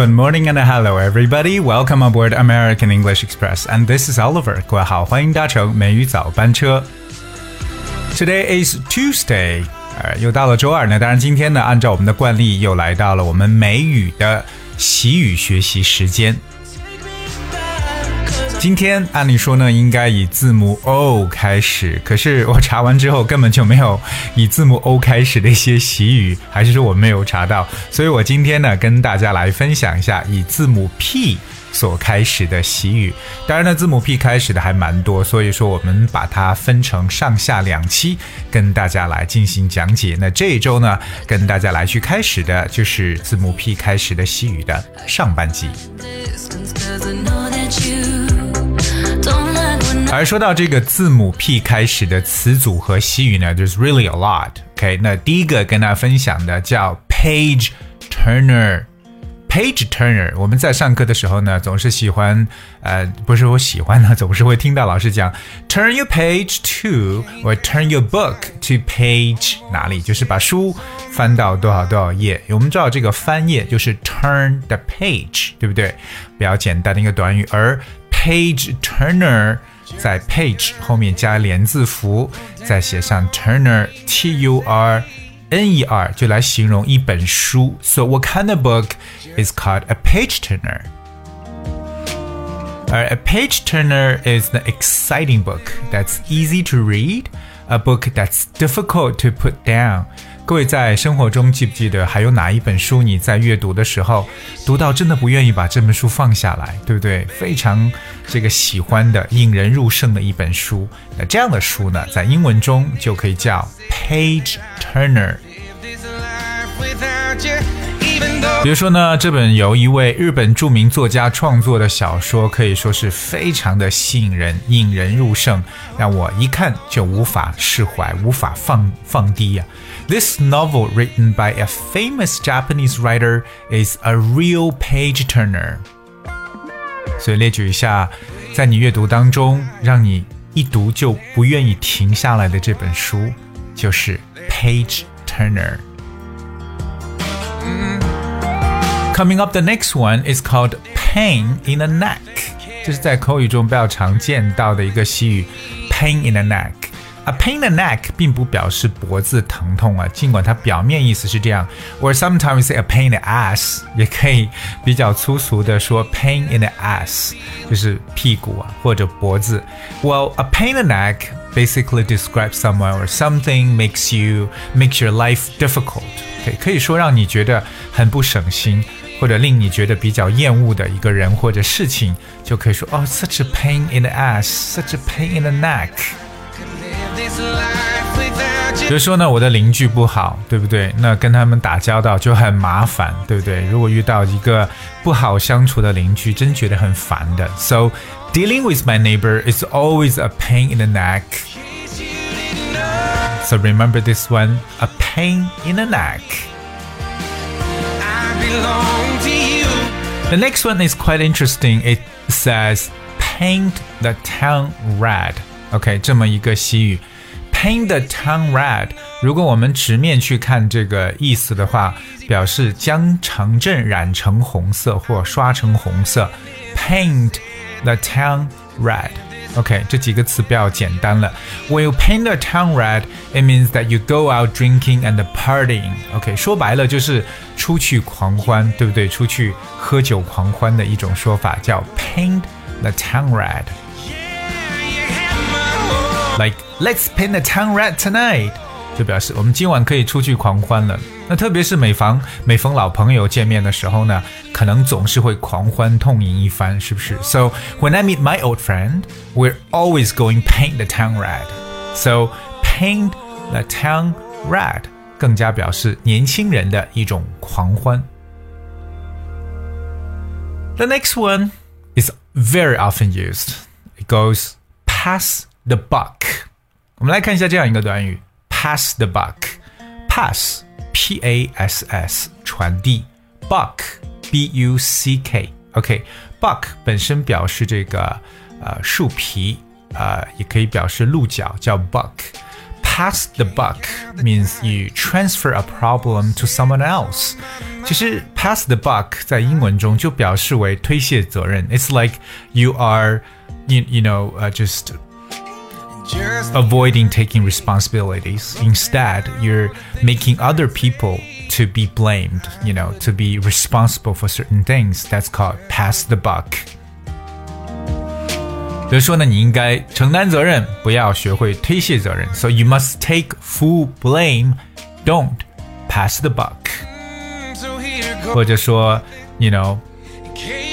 Good morning and hello everybody. Welcome aboard American English Express. And this is Oliver. 各位好，欢迎搭乘美语早班车。Today is Tuesday. 呃，又到了周二呢。当然，今天呢，按照我们的惯例，又来到了我们美语的习语学习时间。 今天按理说呢，应该以字母 O 开始，可是我查完之后根本就没有以字母 O 开始的一些习语，还是说我没有查到，所以我今天呢，跟大家来分享一下以字母 P 所开始的习语。当然呢，字母 P 开始的还蛮多，所以说我们把它分成上下两期，跟大家来进行讲解。那这一周呢，跟大家来去开始的就是字母 P 开始的习语的上半集。而说到这个字母 P 开始的词组和习语呢，there's really a lot。OK，那第一个跟大家分享的叫 page turner。Page turner，我们在上课的时候呢，总是喜欢，呃，不是我喜欢呢，总是会听到老师讲 turn your page to，或 turn your book to page 哪里，就是把书翻到多少多少页。我们知道这个翻页就是 turn the page，对不对？比较简单的一个短语，而 page turner 在 page 后面加连字符，再写上 turner t u r n e r 就来形容一本书。So what kind of book is called a page turner? 而 a page turner is the exciting book that's easy to read, a book that's difficult to put down. 各位在生活中记不记得还有哪一本书你在阅读的时候读到真的不愿意把这本书放下来，对不对？非常这个喜欢的、引人入胜的一本书。那这样的书呢，在英文中就可以叫 page turner。比如说呢这本由一位日本著名作家创作的小说可以说是非常的吸引人引人入胜让我一看就无法释怀无法放放低呀。This novel written by a famous japanese writer is a real page turner. 所以列举一下在你阅读当中让你一读就不愿意停下来的这本书就是 page turner Coming up, the next one is called pain in the neck，这是在口语中比较常见到的一个习语，pain in the neck。A pain in the neck 并不表示脖子疼痛啊，尽管它表面意思是这样，or sometimes say a pain in the ass，也可以比较粗俗的说 pain in the ass，就是屁股啊或者脖子。Well, a pain in the neck basically describes someone or something makes you makes your life difficult。可以可以说让你觉得很不省心。 或者令你觉得比较厌恶的一个人或者事情，就可以说哦，such a pain in the ass，such a pain in the neck。 live this life without 比 you. 如说呢，我的邻居不好，对不对？那跟他们打交道就很麻烦，对不对？如果遇到一个不好相处的邻居，真觉得很烦的。So dealing with my neighbor is always a pain in the neck. So remember this one, a pain in the neck. The next one is quite interesting. It says paint the town red. OK，这么一个习语，paint the town red。如果我们直面去看这个意思的话，表示将城镇染成红色或刷成红色。Paint the town red。 OK，这几个词比较简单了。When you paint the town red, it means that you go out drinking and partying. OK，说白了就是出去狂欢，对不对？出去喝酒狂欢的一种说法叫 paint the town red。 You have my heart. Like let's paint the town red tonight， 就表示我们今晚可以出去狂欢了。那特别是每逢每逢老朋友见面的时候呢，可能总是会狂欢痛饮一番，是不是？So when I meet my old friend, we're always going paint the town red. So paint the town red 更加表示年轻人的一种狂欢。The next one is very often used. It goes pass the buck. 我们来看一下这样一个短语 ：pass the buck。pass p a s s 传递，buck b u c k。OK，buck、本身表示这个呃树皮，呃也可以表示鹿角，叫 buck。 pass the buck means you transfer a problem to someone else。其实 pass the buck 在英文中就表示为推卸责任。It's like you are, you you know, uh, just avoiding taking responsibilities. Instead, you're making other people to be blamed, you know, to be responsible for certain things. That's called pass the buck. 比如说呢，你应该承担责任，不要学会推卸责任。So you must take full blame. Don't pass the buck. 或者说，you know，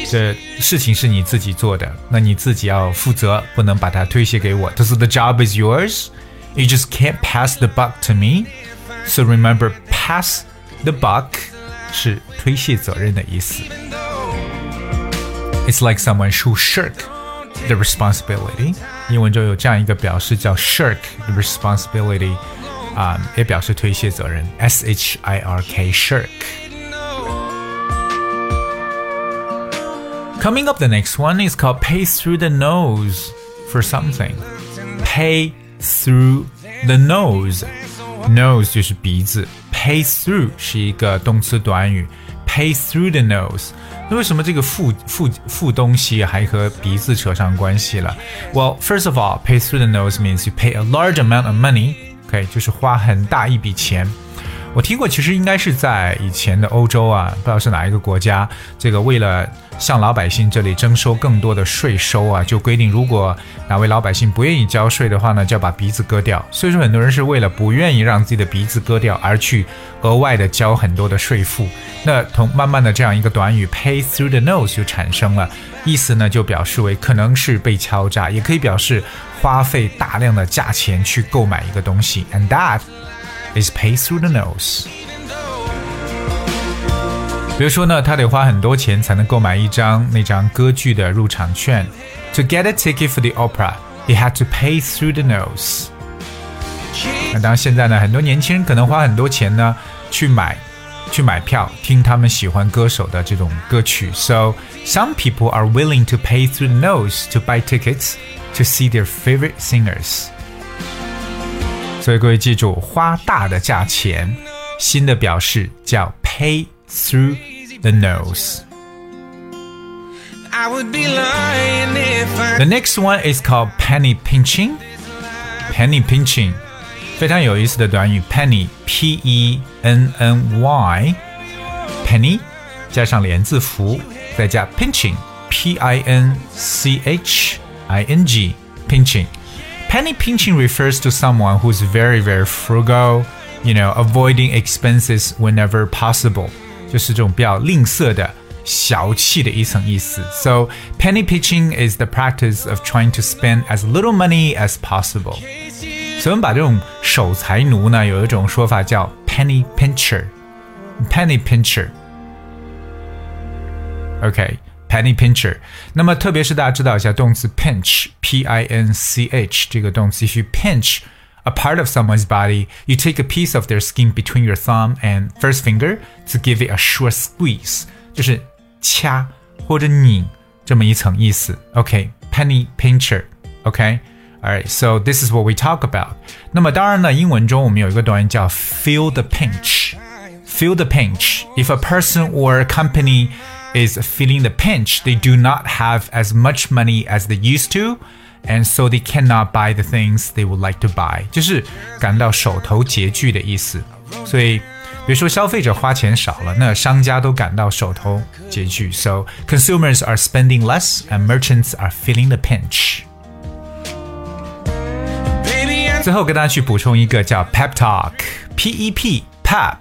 这事情是你自己做的，那你自己要负责，不能把它推卸给我。So the job is yours. You just can't pass the buck to me. So remember, pass the buck 是推卸责任的意思。It's like someone who shirk the responsibility。英文中有这样一个表示叫 shirk the responsibility，啊、也表示推卸责任。S H I R K shirk。 Coming up, the next one is called pay through the nose for something. Pay through the nose. Nose 就是鼻子，pay through 是一个动词短语，pay through the nose。那为什么这个付付付东西还和鼻子扯上关系了？Well, first of all, pay through the nose means you pay a large amount of money. OK，就是花很大一笔钱。 我听过，其实应该是在以前的欧洲啊，不知道是哪一个国家，这个为了向老百姓这里征收更多的税收啊，就规定如果哪位老百姓不愿意交税的话呢，就要把鼻子割掉。所以说，很多人是为了不愿意让自己的鼻子割掉，而去额外的交很多的税负。那同慢慢的这样一个短语 “pay through the nose” 就产生了，意思呢就表示为可能是被敲诈，也可以表示花费大量的价钱去购买一个东西，and that。is pay through the nose。比如说呢，他得花很多钱才能购买一张那张歌剧的入场券。To get a ticket for the opera, he had to pay through the nose。那当然，现在呢，很多年轻人可能花很多钱呢去买去买票听他们喜欢歌手的这种歌曲。So some people are willing to pay through the nose to buy tickets to see their favorite singers。 所以各位记住，花大的价钱，新的表示叫 pay through the nose。 I would be lying if I The next one is called penny pinching. Penny pinching，非常有意思的短语，penny p e n n y penny 加上连字符，再加 pinching p i n c h i n g pinching。 Penny pinching refers to someone who's very very frugal, you know, avoiding expenses whenever possible，就是这种比较吝啬的。小气的一层意思。So penny pinching is the practice of trying to spend as little money as possible. 所以我们把这种守财奴呢，有一种说法叫 penny pincher。penny pincher。OK。 penny pincher，那么特别是大家知道一下动词 pinch，p i n c h 这个动词，if you pinch a part of someone's body, you take a piece of their skin between your thumb and first finger to give it a short squeeze，就是掐或者拧这么一层意思。OK，penny、pincher。OK。Alright, so this is what we talk about. 那么当然呢，英文中我们有一个短语叫 feel the pinch. Feel the pinch. If a person or a company is feeling the pinch, they do not have as much money as they used to, and so they cannot buy the things they would like to buy. 就是感到手头拮据的意思。所以，比如说消费者花钱少了，那商家都感到手头拮据。So consumers are spending less, and merchants are feeling the pinch. baby I 最后跟大家去补充一个叫 pep talk，P E P pep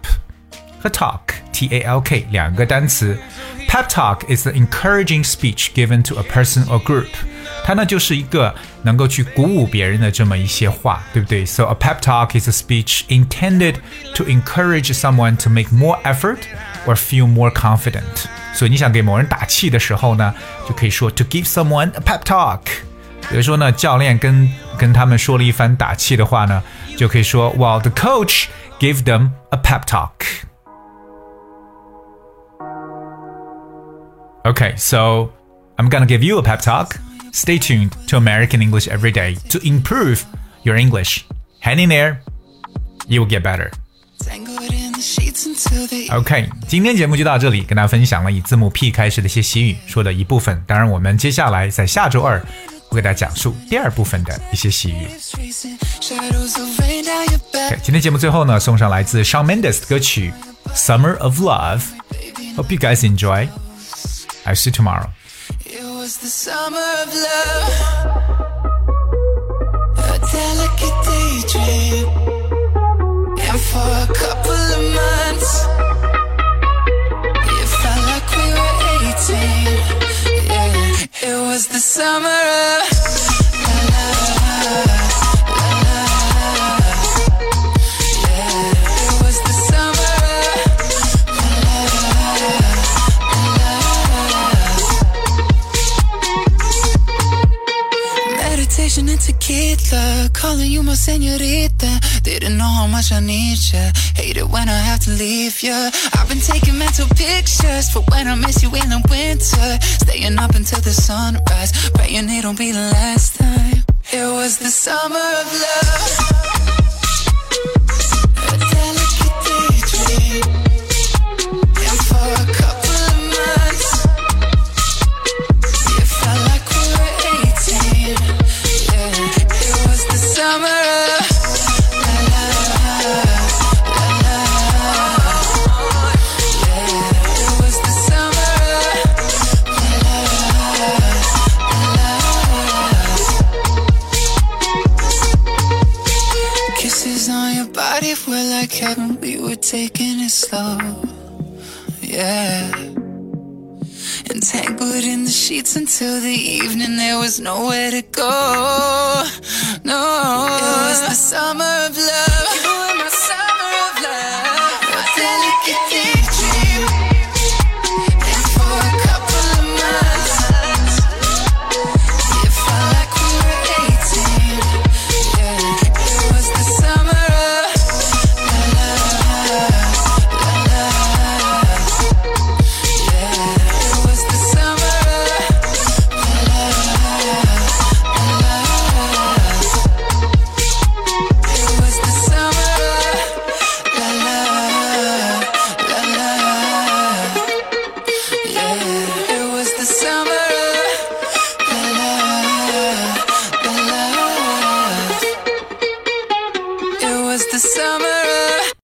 和 talk T A L K 两个单词。Pep talk is the encouraging speech given to a person or group。它呢就是一个能够去鼓舞别人的这么一些话，对不对？So a pep talk is a speech intended to encourage someone to make more effort or feel more confident。所以你想给某人打气的时候呢，就可以说 to give someone a pep talk。比如说呢，教练跟跟他们说了一番打气的话呢，就可以说，Well, the coach gave them a pep talk. Okay, so I'm gonna give you a pep talk. Stay tuned to American English every day to improve your English. Hang in there. You will get better. Tangled in the sheets until they OK，今天节目就到这里，跟大家分享了以字母 P 开始的一些习语说的一部分。当然，我们接下来在下周二会给大家讲述第二部分的一些习语。 tracing shadows of rain down your back. OK，今天节目最后呢，送上来自 Shawn Mendes 的歌曲《Summer of Love》。Hope you guys enjoy. I'll see you tomorrow. It was the summer of love, a delicate daydream, and for a couple of months, it felt like we were 18. Yeah, it was the summer of calling you my senorita. Didn't know how much I need ya. Hate it when I have to leave ya. I've been taking mental pictures for when I miss you in the winter. Staying up until the sunrise, praying it won't be the last time. It was the summer of love. Taking it slow. Yeah. Entangled in the sheets until the evening, there was nowhere to go. No, it was the summer